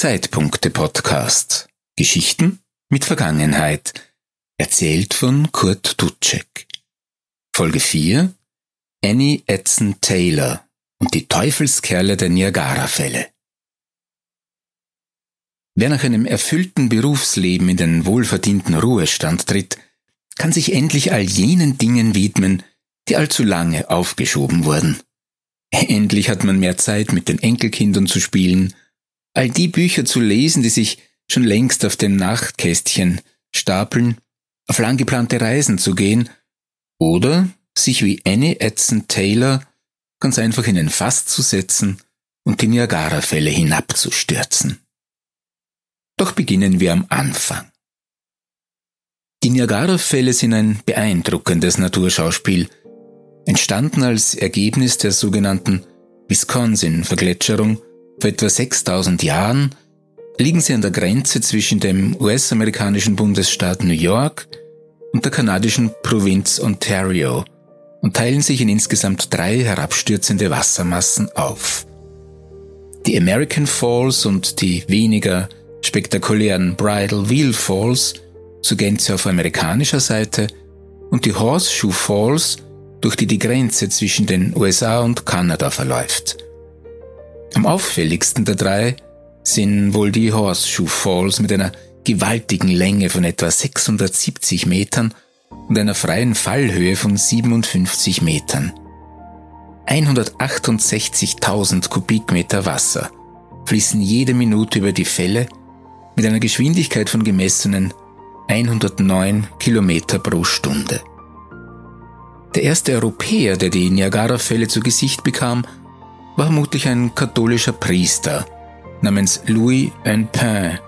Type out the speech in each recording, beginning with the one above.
Zeitpunkte Podcast. Geschichten mit Vergangenheit. Erzählt von Kurt Dutschek. Folge 4. Annie Edson Taylor und die Teufelskerle der Niagara-Fälle. Wer nach einem erfüllten Berufsleben in den wohlverdienten Ruhestand tritt, kann sich endlich all jenen Dingen widmen, die allzu lange aufgeschoben wurden. Endlich hat man mehr Zeit, mit den Enkelkindern zu spielen, all die Bücher zu lesen, die sich schon längst auf dem Nachtkästchen stapeln, auf lang geplante Reisen zu gehen oder sich wie Annie Edson Taylor ganz einfach in ein Fass zu setzen und die Niagara-Fälle hinabzustürzen. Doch beginnen wir am Anfang. Die Niagara-Fälle sind ein beeindruckendes Naturschauspiel, entstanden als Ergebnis der sogenannten Wisconsin-Vergletscherung vor etwa 6000 Jahren, liegen sie an der Grenze zwischen dem US-amerikanischen Bundesstaat New York und der kanadischen Provinz Ontario und teilen sich in insgesamt drei herabstürzende Wassermassen auf. Die American Falls und die weniger spektakulären Bridal Wheel Falls zur Gänze auf amerikanischer Seite und die Horseshoe Falls, durch die die Grenze zwischen den USA und Kanada verläuft. Am auffälligsten der drei sind wohl die Horseshoe Falls mit einer gewaltigen Länge von etwa 670 Metern und einer freien Fallhöhe von 57 Metern. 168.000 Kubikmeter Wasser fließen jede Minute über die Fälle mit einer Geschwindigkeit von gemessenen 109 Kilometer pro Stunde. Der erste Europäer, der die Niagara-Fälle zu Gesicht bekam, war vermutlich ein katholischer Priester namens Louis Unpin,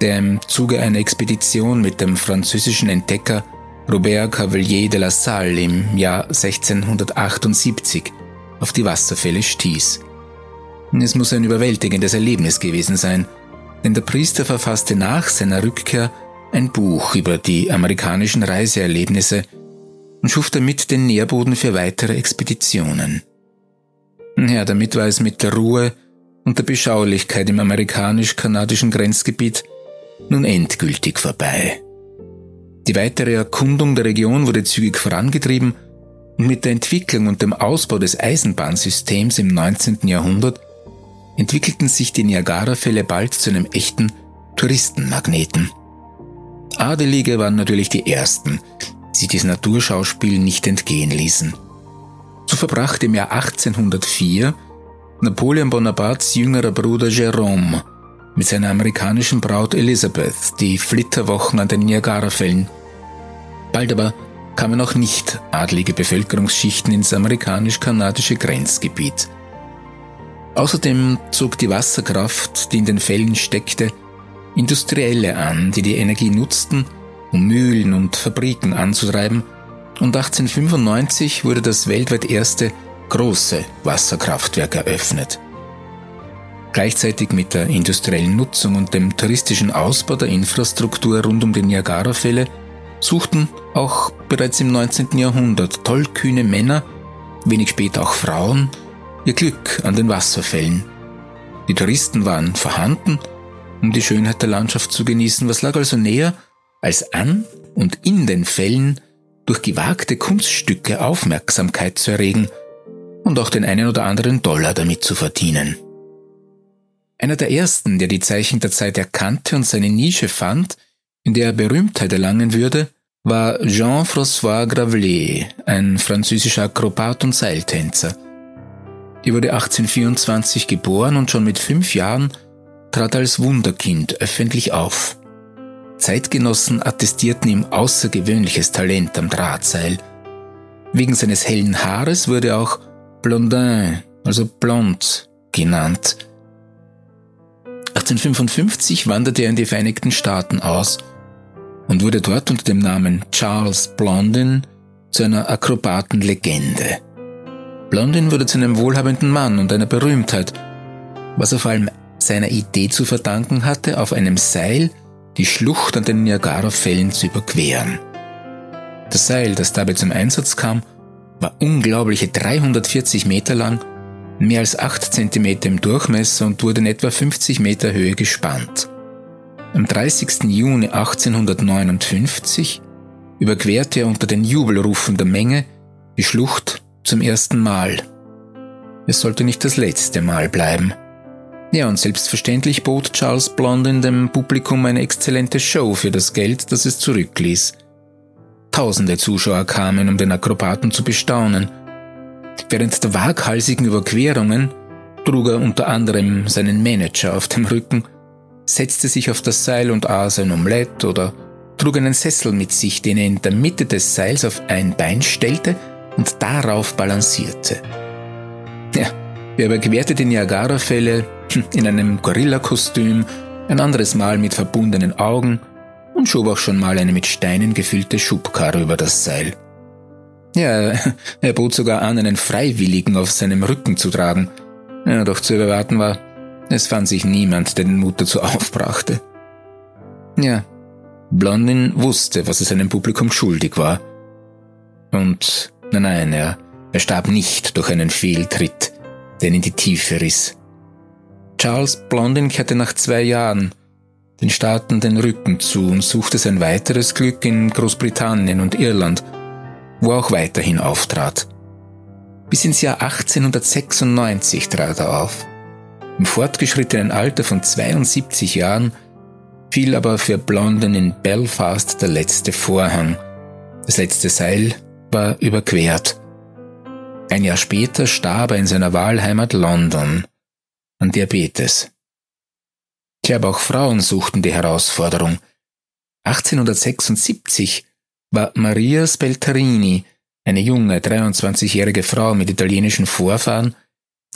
der im Zuge einer Expedition mit dem französischen Entdecker Robert Cavelier de la Salle im Jahr 1678 auf die Wasserfälle stieß. Es muss ein überwältigendes Erlebnis gewesen sein, denn der Priester verfasste nach seiner Rückkehr ein Buch über die amerikanischen Reiseerlebnisse und schuf damit den Nährboden für weitere Expeditionen. Ja, damit war es mit der Ruhe und der Beschaulichkeit im amerikanisch-kanadischen Grenzgebiet nun endgültig vorbei. Die weitere Erkundung der Region wurde zügig vorangetrieben und mit der Entwicklung und dem Ausbau des Eisenbahnsystems im 19. Jahrhundert entwickelten sich die Niagara-Fälle bald zu einem echten Touristenmagneten. Adelige waren natürlich die Ersten, die sich dieses Naturschauspiel nicht entgehen ließen. So verbrachte im Jahr 1804 Napoleon Bonapartes jüngerer Bruder Jerome mit seiner amerikanischen Braut Elizabeth die Flitterwochen an den Niagarafällen. Bald aber kamen auch nicht adlige Bevölkerungsschichten ins amerikanisch-kanadische Grenzgebiet. Außerdem zog die Wasserkraft, die in den Fällen steckte, Industrielle an, die die Energie nutzten, um Mühlen und Fabriken anzutreiben, und 1895 wurde das weltweit erste große Wasserkraftwerk eröffnet. Gleichzeitig mit der industriellen Nutzung und dem touristischen Ausbau der Infrastruktur rund um die Niagara-Fälle suchten auch bereits im 19. Jahrhundert tollkühne Männer, wenig später auch Frauen, ihr Glück an den Wasserfällen. Die Touristen waren vorhanden, um die Schönheit der Landschaft zu genießen, was lag also näher, als an und in den Fällen durch gewagte Kunststücke Aufmerksamkeit zu erregen und auch den einen oder anderen Dollar damit zu verdienen. Einer der ersten, der die Zeichen der Zeit erkannte und seine Nische fand, in der er Berühmtheit erlangen würde, war Jean-François Gravelet, ein französischer Akrobat und Seiltänzer. Er wurde 1824 geboren und schon mit fünf Jahren trat als Wunderkind öffentlich auf. Zeitgenossen attestierten ihm außergewöhnliches Talent am Drahtseil. Wegen seines hellen Haares wurde er auch Blondin, also blond, genannt. 1855 wanderte er in die Vereinigten Staaten aus und wurde dort unter dem Namen Charles Blondin zu einer Akrobatenlegende. Blondin wurde zu einem wohlhabenden Mann und einer Berühmtheit, was er vor allem seiner Idee zu verdanken hatte, auf einem Seil die Schlucht an den Niagara-Fällen zu überqueren. Das Seil, das dabei zum Einsatz kam, war unglaubliche 340 Meter lang mehr als 8 cm im Durchmesser und wurde in etwa 50 Meter Höhe gespannt. Am 30. Juni 1859 überquerte er unter den Jubelrufen der Menge die Schlucht zum ersten Mal. Es sollte nicht das letzte Mal bleiben. Ja, und selbstverständlich bot Charles Blondin dem Publikum eine exzellente Show für das Geld, das es zurückließ. Tausende Zuschauer kamen, um den Akrobaten zu bestaunen. Während der waghalsigen Überquerungen trug er unter anderem seinen Manager auf dem Rücken, setzte sich auf das Seil und aß ein Omelett oder trug einen Sessel mit sich, den er in der Mitte des Seils auf ein Bein stellte und darauf balancierte. Ja, er überquerte die Niagara-Fälle in einem Gorilla-Kostüm, ein anderes Mal mit verbundenen Augen und schob auch schon mal eine mit Steinen gefüllte Schubkarre über das Seil. Ja, er bot sogar an, einen Freiwilligen auf seinem Rücken zu tragen. Ja, doch zu erwarten war, es fand sich niemand, der den Mut dazu aufbrachte. Ja, Blondin wusste, was es seinem Publikum schuldig war. Und nein, nein, er, er starb nicht durch einen Fehltritt, der ihn in die Tiefe riss. Charles Blondin kehrte nach zwei Jahren den Staaten den Rücken zu und suchte sein weiteres Glück in Großbritannien und Irland, wo er auch weiterhin auftrat. Bis ins Jahr 1896 trat er auf. Im fortgeschrittenen Alter von 72 Jahren fiel aber für Blondin in Belfast der letzte Vorhang. Das letzte Seil war überquert. Ein Jahr später starb er in seiner Wahlheimat London an Diabetes. Tja, aber auch Frauen suchten die Herausforderung. 1876 war Maria Speltarini, eine junge 23-jährige Frau mit italienischen Vorfahren,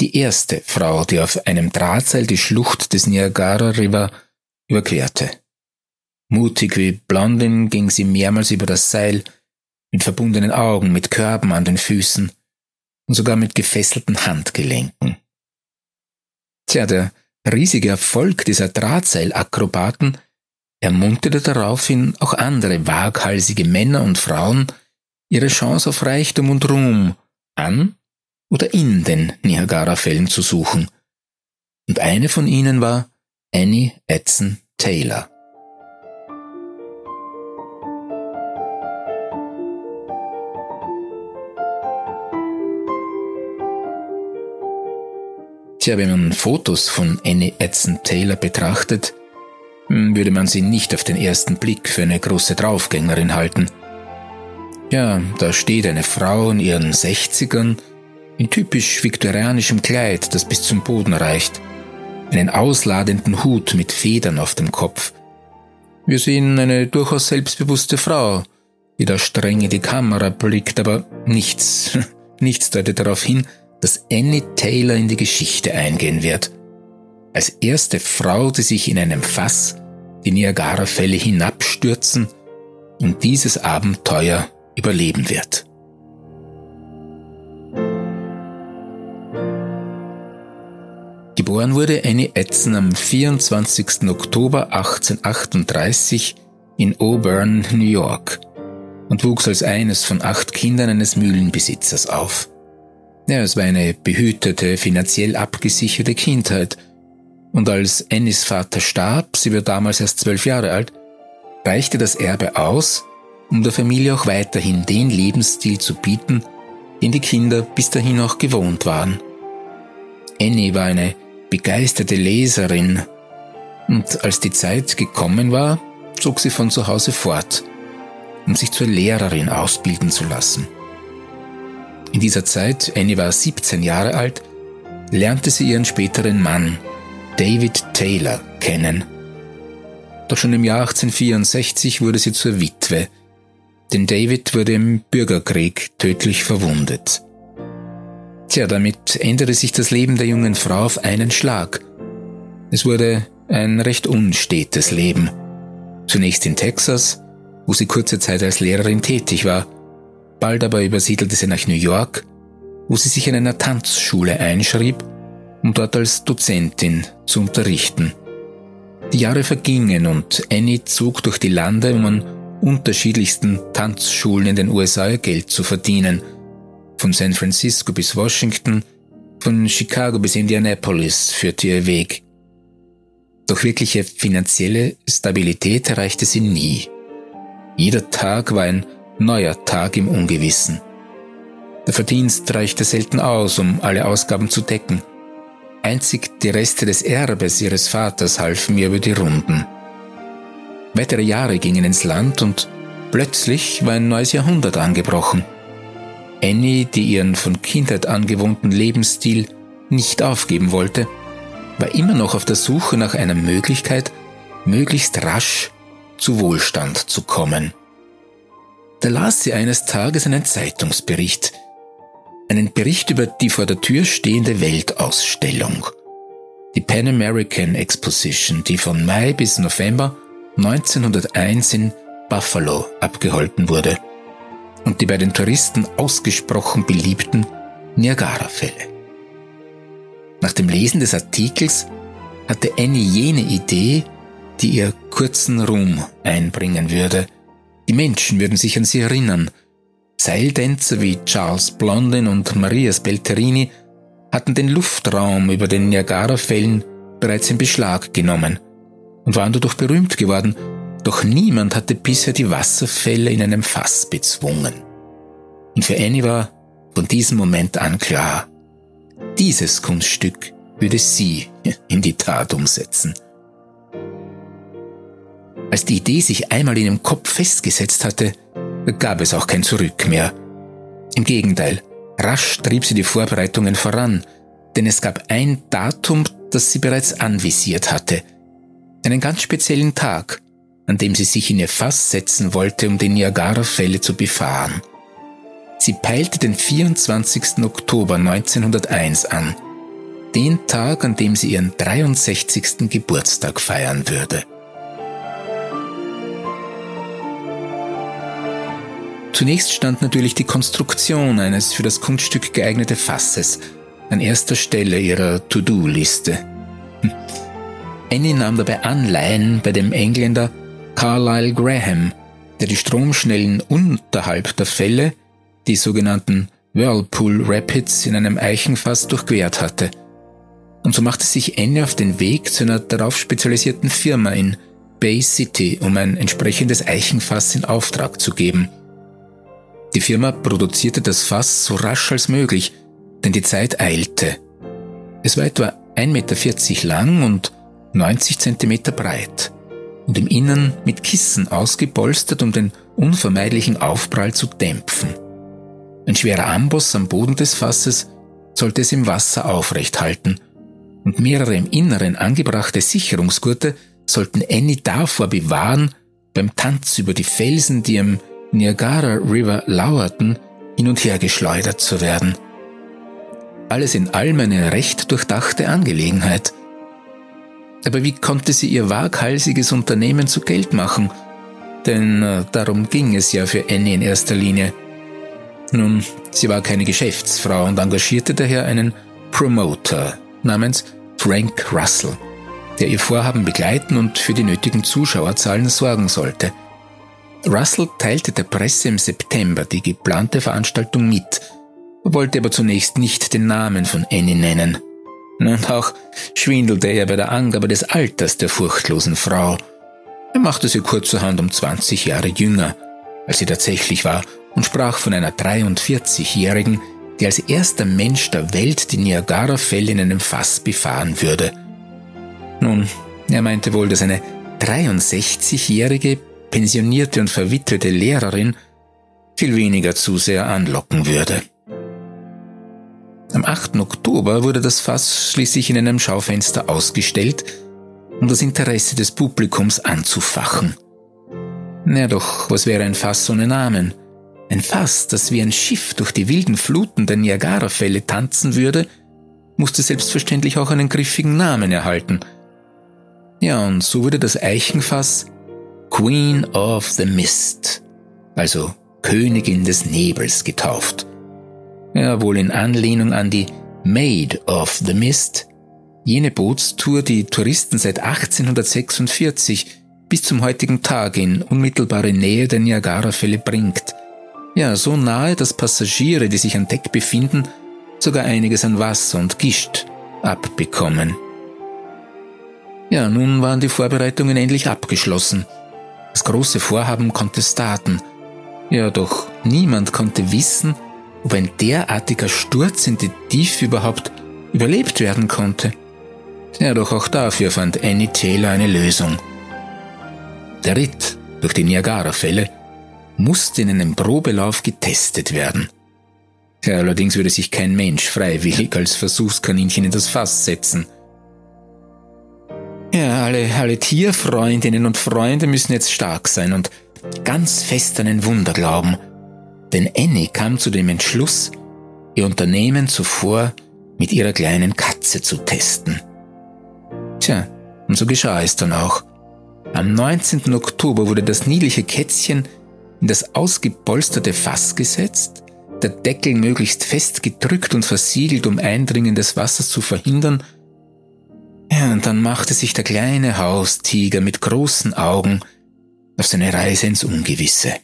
die erste Frau, die auf einem Drahtseil die Schlucht des Niagara River überquerte. Mutig wie Blondin ging sie mehrmals über das Seil, mit verbundenen Augen, mit Körben an den Füßen und sogar mit gefesselten Handgelenken. Tja, der riesige Erfolg dieser Drahtseilakrobaten ermunterte daraufhin auch andere waghalsige Männer und Frauen, ihre Chance auf Reichtum und Ruhm an oder in den Niagara-Fällen zu suchen. Und eine von ihnen war Annie Edson Taylor. Tja, wenn man Fotos von Annie Edson Taylor betrachtet, hm, würde man sie nicht auf den ersten Blick für eine große Draufgängerin halten. Ja, da steht eine Frau in ihren Sechzigern in typisch viktorianischem Kleid, das bis zum Boden reicht, einen ausladenden Hut mit Federn auf dem Kopf. Wir sehen eine durchaus selbstbewusste Frau, die da streng in die Kamera blickt, aber nichts, nichts deutet darauf hin, dass Annie Taylor in die Geschichte eingehen wird. Als erste Frau, die sich in einem Fass die Niagara-Fälle hinabstürzen und dieses Abenteuer überleben wird. Geboren wurde Annie Edson am 24. Oktober 1838 in Auburn, New York und wuchs als eines von acht Kindern eines Mühlenbesitzers auf. Ja, es war eine behütete, finanziell abgesicherte Kindheit. Und als Annies Vater starb, sie war damals erst zwölf Jahre alt, reichte das Erbe aus, um der Familie auch weiterhin den Lebensstil zu bieten, den die Kinder bis dahin auch gewohnt waren. Annie war eine begeisterte Leserin und als die Zeit gekommen war, zog sie von zu Hause fort, um sich zur Lehrerin ausbilden zu lassen. In dieser Zeit, Annie war 17 Jahre alt, lernte sie ihren späteren Mann, David Taylor, kennen. Doch schon im Jahr 1864 wurde sie zur Witwe, denn David wurde im Bürgerkrieg tödlich verwundet. Tja, damit änderte sich das Leben der jungen Frau auf einen Schlag. Es wurde ein recht unstetes Leben. Zunächst in Texas, wo sie kurze Zeit als Lehrerin tätig war, Bald aber übersiedelte sie nach New York, wo sie sich in einer Tanzschule einschrieb, um dort als Dozentin zu unterrichten. Die Jahre vergingen und Annie zog durch die Lande, um an unterschiedlichsten Tanzschulen in den USA ihr Geld zu verdienen, von San Francisco bis Washington, Von Chicago bis Indianapolis führte ihr Weg. Doch wirkliche finanzielle Stabilität erreichte sie nie. Jeder Tag war ein neuer Tag im Ungewissen. Der Verdienst reichte selten aus, um alle Ausgaben zu decken. Einzig die Reste des Erbes ihres Vaters halfen mir über die Runden. Weitere Jahre gingen ins Land und plötzlich war ein neues Jahrhundert angebrochen. Annie, die ihren von Kindheit angewohnten Lebensstil nicht aufgeben wollte, war immer noch auf der Suche nach einer Möglichkeit, möglichst rasch zu Wohlstand zu kommen. Da las sie eines Tages einen Zeitungsbericht, einen Bericht über die vor der Tür stehende Weltausstellung. Die Pan American Exposition, die von Mai bis November 1901 in Buffalo abgehalten wurde und die bei den Touristen ausgesprochen beliebten Niagara-Fälle. Nach dem Lesen des Artikels hatte Annie jene Idee, die ihr kurzen Ruhm einbringen würde. Die Menschen würden sich an sie erinnern. Seiltänzer wie Charles Blondin und Maria Spelterini hatten den Luftraum über den Niagara-Fällen bereits in Beschlag genommen und waren dadurch berühmt geworden, doch niemand hatte bisher die Wasserfälle in einem Fass bezwungen. Und für Annie war von diesem Moment an klar, dieses Kunststück würde sie in die Tat umsetzen. Als die Idee sich einmal in ihrem Kopf festgesetzt hatte, gab es auch kein Zurück mehr. Im Gegenteil, rasch trieb sie die Vorbereitungen voran, denn es gab ein Datum, das sie bereits anvisiert hatte. Einen ganz speziellen Tag, an dem sie sich in ihr Fass setzen wollte, um die Niagara-Fälle zu befahren. Sie peilte den 24. Oktober 1901 an, den Tag, an dem sie ihren 63. Geburtstag feiern würde. Zunächst stand natürlich die Konstruktion eines für das Kunststück geeignete Fasses an erster Stelle ihrer To-Do-Liste. Hm. Annie nahm dabei Anleihen bei dem Engländer Carlyle Graham, der die Stromschnellen unterhalb der Fälle die sogenannten Whirlpool Rapids in einem Eichenfass durchquert hatte. Und so machte sich Anne auf den Weg zu einer darauf spezialisierten Firma in Bay City, um ein entsprechendes Eichenfass in Auftrag zu geben. Die Firma produzierte das Fass so rasch als möglich, denn die Zeit eilte. Es war etwa 1,40 Meter lang und 90 Zentimeter breit und im Innern mit Kissen ausgepolstert, um den unvermeidlichen Aufprall zu dämpfen. Ein schwerer Amboss am Boden des Fasses sollte es im Wasser aufrecht halten, und mehrere im Inneren angebrachte Sicherungsgurte sollten Annie davor bewahren, beim Tanz über die Felsen, die am Niagara River lauerten, hin und her geschleudert zu werden. Alles in allem eine recht durchdachte Angelegenheit. Aber wie konnte sie ihr waghalsiges Unternehmen zu Geld machen? Denn äh, darum ging es ja für Annie in erster Linie. Nun, sie war keine Geschäftsfrau und engagierte daher einen Promoter namens Frank Russell, der ihr Vorhaben begleiten und für die nötigen Zuschauerzahlen sorgen sollte. Russell teilte der Presse im September die geplante Veranstaltung mit, wollte aber zunächst nicht den Namen von Annie nennen. Und auch schwindelte er bei der Angabe des Alters der furchtlosen Frau. Er machte sie kurzerhand um 20 Jahre jünger, als sie tatsächlich war und sprach von einer 43-Jährigen, die als erster Mensch der Welt die Niagara-Fälle in einem Fass befahren würde. Nun, er meinte wohl, dass eine 63-jährige, pensionierte und verwitwete Lehrerin viel weniger zu sehr anlocken würde. Am 8. Oktober wurde das Fass schließlich in einem Schaufenster ausgestellt, um das Interesse des Publikums anzufachen. Na doch, was wäre ein Fass ohne Namen? Ein Fass, das wie ein Schiff durch die wilden Fluten der Niagarafälle tanzen würde, musste selbstverständlich auch einen griffigen Namen erhalten. Ja, und so wurde das Eichenfass Queen of the Mist, also Königin des Nebels getauft. Ja, wohl in Anlehnung an die Maid of the Mist, jene Bootstour, die Touristen seit 1846 bis zum heutigen Tag in unmittelbare Nähe der Niagarafälle bringt. Ja, so nahe, dass Passagiere, die sich an Deck befinden, sogar einiges an Wasser und Gischt abbekommen. Ja, nun waren die Vorbereitungen endlich abgeschlossen. Das große Vorhaben konnte starten. Ja, doch niemand konnte wissen, ob ein derartiger Sturz in die Tiefe überhaupt überlebt werden konnte. Ja, doch auch dafür fand Annie Taylor eine Lösung. Der Ritt durch die Niagara-Fälle musste in einem Probelauf getestet werden. Ja, allerdings würde sich kein Mensch freiwillig als Versuchskaninchen in das Fass setzen. Ja, alle, alle Tierfreundinnen und Freunde müssen jetzt stark sein und ganz fest an ein Wunder glauben. Denn Annie kam zu dem Entschluss, ihr Unternehmen zuvor mit ihrer kleinen Katze zu testen. Tja, und so geschah es dann auch. Am 19. Oktober wurde das niedliche Kätzchen in das ausgepolsterte Fass gesetzt, der Deckel möglichst fest gedrückt und versiegelt, um Eindringen des Wassers zu verhindern, und dann machte sich der kleine Haustiger mit großen Augen auf seine Reise ins Ungewisse.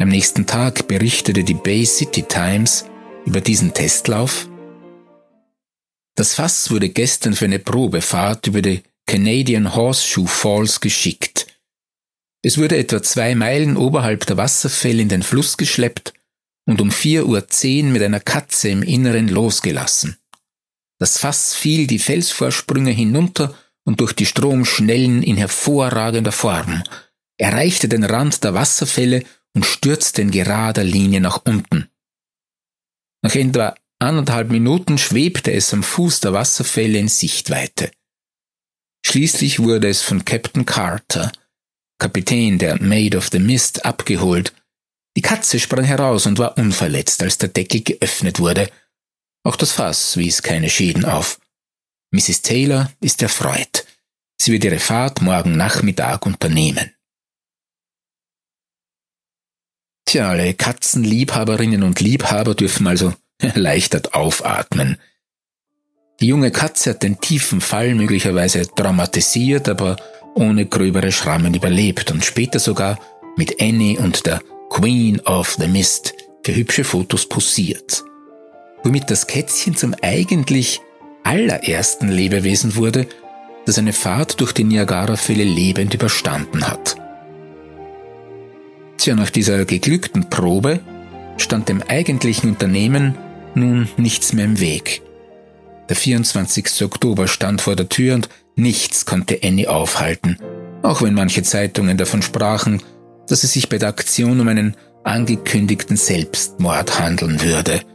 Am nächsten Tag berichtete die Bay City Times über diesen Testlauf. Das Fass wurde gestern für eine Probefahrt über die Canadian Horseshoe Falls geschickt. Es wurde etwa zwei Meilen oberhalb der Wasserfälle in den Fluss geschleppt und um vier Uhr zehn mit einer Katze im Inneren losgelassen. Das Fass fiel die Felsvorsprünge hinunter und durch die Stromschnellen in hervorragender Form, erreichte den Rand der Wasserfälle und stürzte in gerader Linie nach unten. Nach etwa anderthalb Minuten schwebte es am Fuß der Wasserfälle in Sichtweite. Schließlich wurde es von Captain Carter, Kapitän der Maid of the Mist, abgeholt. Die Katze sprang heraus und war unverletzt, als der Deckel geöffnet wurde auch das Fass wies keine Schäden auf. Mrs. Taylor ist erfreut. Sie wird ihre Fahrt morgen Nachmittag unternehmen. Tja, alle Katzenliebhaberinnen und Liebhaber dürfen also erleichtert aufatmen. Die junge Katze hat den tiefen Fall möglicherweise traumatisiert, aber ohne gröbere Schrammen überlebt und später sogar mit Annie und der Queen of the Mist für hübsche Fotos posiert womit das Kätzchen zum eigentlich allerersten Lebewesen wurde, das eine Fahrt durch die Niagarafälle lebend überstanden hat. Tja, nach dieser geglückten Probe stand dem eigentlichen Unternehmen nun nichts mehr im Weg. Der 24. Oktober stand vor der Tür und nichts konnte Annie aufhalten, auch wenn manche Zeitungen davon sprachen, dass es sich bei der Aktion um einen angekündigten Selbstmord handeln würde –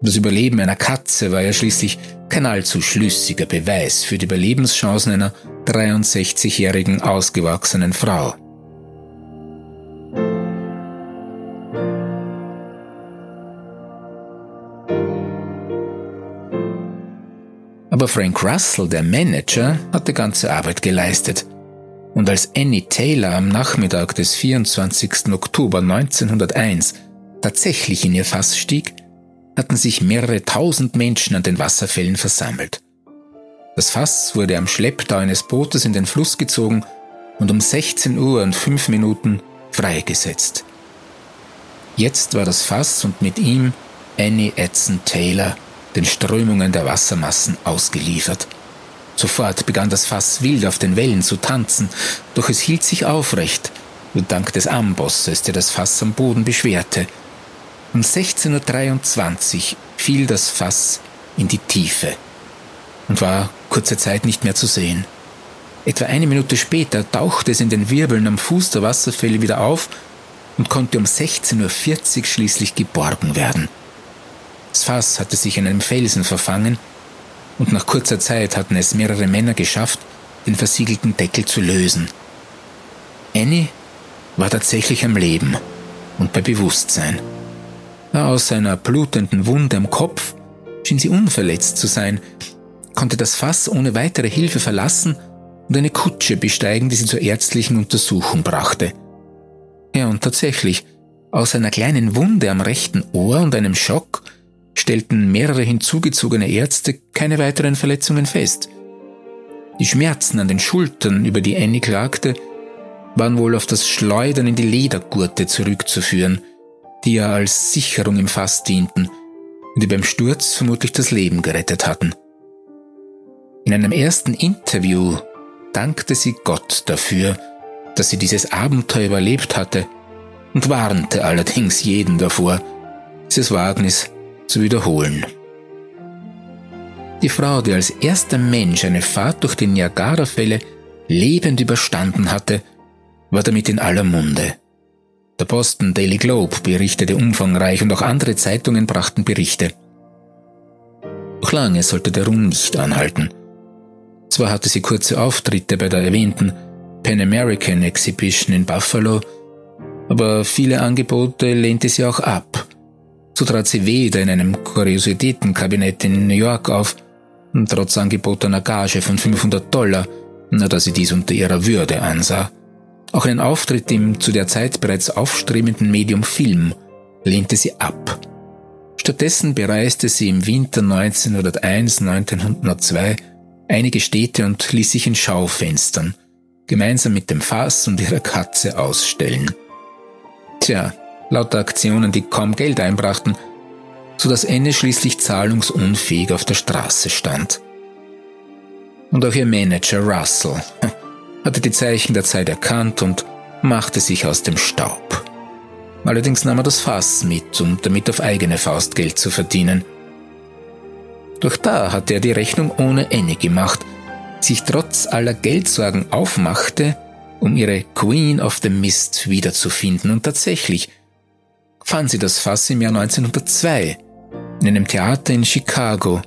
das Überleben einer Katze war ja schließlich kein allzu schlüssiger Beweis für die Überlebenschancen einer 63-jährigen ausgewachsenen Frau. Aber Frank Russell, der Manager, hatte ganze Arbeit geleistet. Und als Annie Taylor am Nachmittag des 24. Oktober 1901 tatsächlich in ihr Fass stieg, hatten sich mehrere tausend Menschen an den Wasserfällen versammelt. Das Fass wurde am Schlepptau eines Bootes in den Fluss gezogen und um 16 Uhr und 5 Minuten freigesetzt. Jetzt war das Fass und mit ihm Annie Edson Taylor den Strömungen der Wassermassen ausgeliefert. Sofort begann das Fass wild auf den Wellen zu tanzen, doch es hielt sich aufrecht, nur dank des Ambosses, der das Fass am Boden beschwerte um 16.23 Uhr fiel das Fass in die Tiefe und war kurze Zeit nicht mehr zu sehen. Etwa eine Minute später tauchte es in den Wirbeln am Fuß der Wasserfälle wieder auf und konnte um 16.40 Uhr schließlich geborgen werden. Das Fass hatte sich in einem Felsen verfangen und nach kurzer Zeit hatten es mehrere Männer geschafft, den versiegelten Deckel zu lösen. Annie war tatsächlich am Leben und bei Bewusstsein. Aus seiner blutenden Wunde am Kopf schien sie unverletzt zu sein, konnte das Fass ohne weitere Hilfe verlassen und eine Kutsche besteigen, die sie zur ärztlichen Untersuchung brachte. Ja, und tatsächlich, aus einer kleinen Wunde am rechten Ohr und einem Schock stellten mehrere hinzugezogene Ärzte keine weiteren Verletzungen fest. Die Schmerzen an den Schultern, über die Annie klagte, waren wohl auf das Schleudern in die Ledergurte zurückzuführen – die ja als Sicherung im Fass dienten und ihr beim Sturz vermutlich das Leben gerettet hatten. In einem ersten Interview dankte sie Gott dafür, dass sie dieses Abenteuer überlebt hatte und warnte allerdings jeden davor, dieses Wagnis zu wiederholen. Die Frau, die als erster Mensch eine Fahrt durch die Niagara-Fälle lebend überstanden hatte, war damit in aller Munde. Der Boston Daily Globe berichtete umfangreich und auch andere Zeitungen brachten Berichte. Doch lange sollte der Ruhm nicht anhalten. Zwar hatte sie kurze Auftritte bei der erwähnten Pan American Exhibition in Buffalo, aber viele Angebote lehnte sie auch ab. So trat sie weder in einem Kuriositätenkabinett in New York auf, trotz angebotener Gage von 500 Dollar, da sie dies unter ihrer Würde ansah. Auch einen Auftritt im zu der Zeit bereits aufstrebenden Medium Film lehnte sie ab. Stattdessen bereiste sie im Winter 1901-1902 einige Städte und ließ sich in Schaufenstern gemeinsam mit dem Fass und ihrer Katze ausstellen. Tja, lauter Aktionen, die kaum Geld einbrachten, so dass Anne schließlich zahlungsunfähig auf der Straße stand. Und auch ihr Manager Russell hatte die Zeichen der Zeit erkannt und machte sich aus dem Staub. Allerdings nahm er das Fass mit, um damit auf eigene Faust Geld zu verdienen. Doch da hatte er die Rechnung ohne Annie gemacht, sich trotz aller Geldsorgen aufmachte, um ihre Queen of the Mist wiederzufinden. Und tatsächlich fand sie das Fass im Jahr 1902 in einem Theater in Chicago,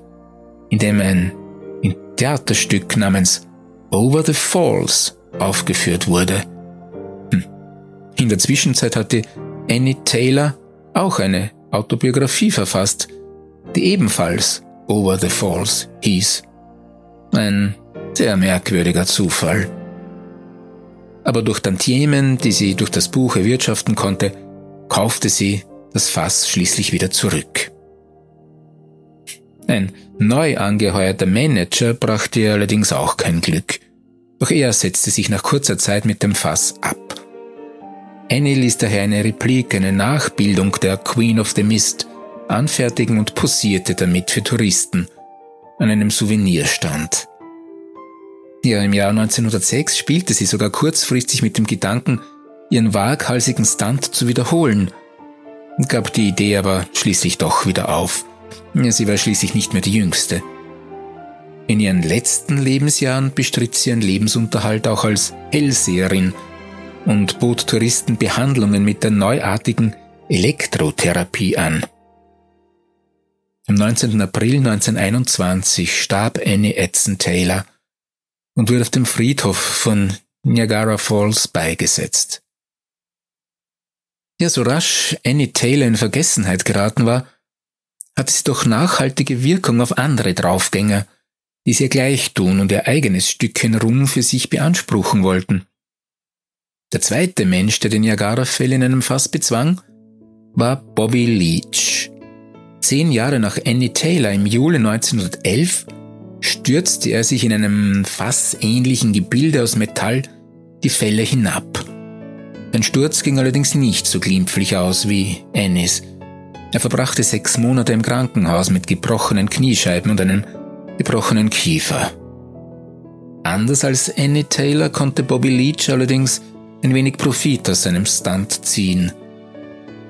in dem ein Theaterstück namens Over the Falls aufgeführt wurde. Hm. In der Zwischenzeit hatte Annie Taylor auch eine Autobiografie verfasst, die ebenfalls Over the Falls hieß. Ein sehr merkwürdiger Zufall. Aber durch Tantiemen, die sie durch das Buch erwirtschaften konnte, kaufte sie das Fass schließlich wieder zurück. Ein neu angeheuerter Manager brachte ihr allerdings auch kein Glück. Doch er setzte sich nach kurzer Zeit mit dem Fass ab. Annie ließ daher eine Replik, eine Nachbildung der Queen of the Mist anfertigen und posierte damit für Touristen an einem Souvenirstand. Ja, im Jahr 1906 spielte sie sogar kurzfristig mit dem Gedanken, ihren waghalsigen Stunt zu wiederholen, gab die Idee aber schließlich doch wieder auf. Sie war schließlich nicht mehr die Jüngste. In ihren letzten Lebensjahren bestritt sie ihren Lebensunterhalt auch als Hellseherin und bot Touristen Behandlungen mit der neuartigen Elektrotherapie an. Am 19. April 1921 starb Annie Edson Taylor und wurde auf dem Friedhof von Niagara Falls beigesetzt. Ja, so rasch Annie Taylor in Vergessenheit geraten war, hatte sie doch nachhaltige Wirkung auf andere Draufgänger, die es ihr gleich tun und ihr eigenes Stückchen Ruhm für sich beanspruchen wollten. Der zweite Mensch, der den Niagara-Fell in einem Fass bezwang, war Bobby Leach. Zehn Jahre nach Annie Taylor im Juli 1911 stürzte er sich in einem fassähnlichen Gebilde aus Metall die Fälle hinab. Sein Sturz ging allerdings nicht so glimpflich aus wie Annies. Er verbrachte sechs Monate im Krankenhaus mit gebrochenen Kniescheiben und einem gebrochenen Kiefer. Anders als Annie Taylor konnte Bobby Leach allerdings ein wenig Profit aus seinem Stunt ziehen.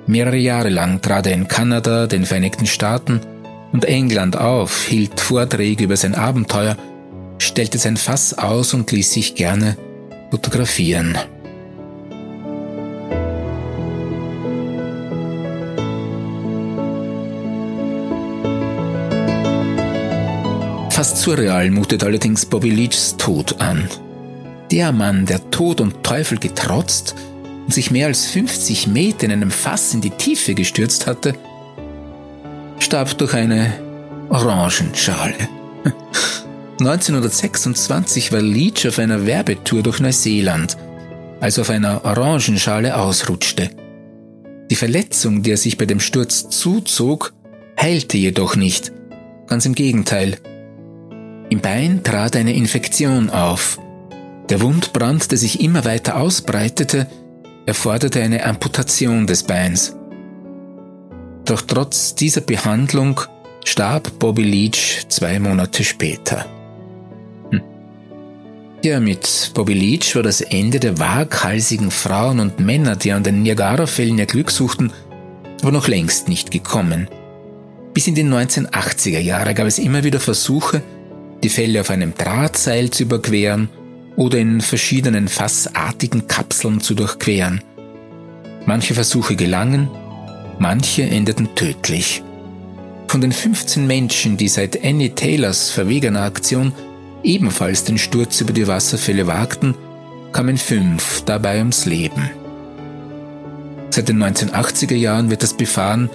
Mehrere Jahre lang trat er in Kanada, den Vereinigten Staaten und England auf, hielt Vorträge über sein Abenteuer, stellte sein Fass aus und ließ sich gerne fotografieren. Fast surreal mutet allerdings Bobby Leachs Tod an. Der Mann, der Tod und Teufel getrotzt und sich mehr als 50 Meter in einem Fass in die Tiefe gestürzt hatte, starb durch eine Orangenschale. 1926 war Leach auf einer Werbetour durch Neuseeland, als auf einer Orangenschale ausrutschte. Die Verletzung, die er sich bei dem Sturz zuzog, heilte jedoch nicht. Ganz im Gegenteil, im Bein trat eine Infektion auf. Der Wundbrand, der sich immer weiter ausbreitete, erforderte eine Amputation des Beins. Doch trotz dieser Behandlung starb Bobby Leach zwei Monate später. Hm. Ja, mit Bobby Leach war das Ende der waghalsigen Frauen und Männer, die an den Niagara-Fällen ihr Glück suchten, aber noch längst nicht gekommen. Bis in die 1980er Jahre gab es immer wieder Versuche, die Fälle auf einem Drahtseil zu überqueren oder in verschiedenen fassartigen Kapseln zu durchqueren. Manche Versuche gelangen, manche endeten tödlich. Von den 15 Menschen, die seit Annie Taylors verwegener Aktion ebenfalls den Sturz über die Wasserfälle wagten, kamen fünf dabei ums Leben. Seit den 1980er Jahren wird das Befahren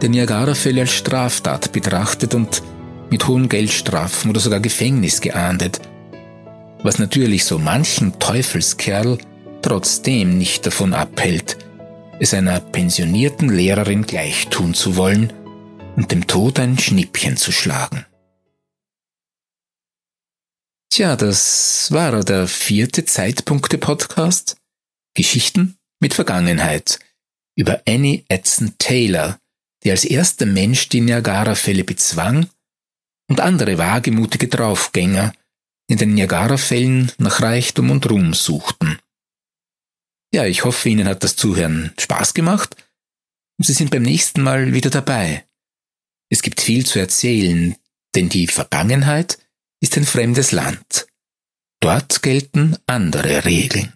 der Niagara-Fälle als Straftat betrachtet und mit hohen Geldstrafen oder sogar Gefängnis geahndet, was natürlich so manchen Teufelskerl trotzdem nicht davon abhält, es einer pensionierten Lehrerin gleich tun zu wollen und dem Tod ein Schnippchen zu schlagen. Tja, das war der vierte Zeitpunkte-Podcast. Geschichten mit Vergangenheit über Annie Edson Taylor, die als erster Mensch die Niagara-Fälle bezwang und andere wagemutige Draufgänger in den Niagara-Fällen nach Reichtum und Ruhm suchten. Ja, ich hoffe, Ihnen hat das Zuhören Spaß gemacht und Sie sind beim nächsten Mal wieder dabei. Es gibt viel zu erzählen, denn die Vergangenheit ist ein fremdes Land. Dort gelten andere Regeln.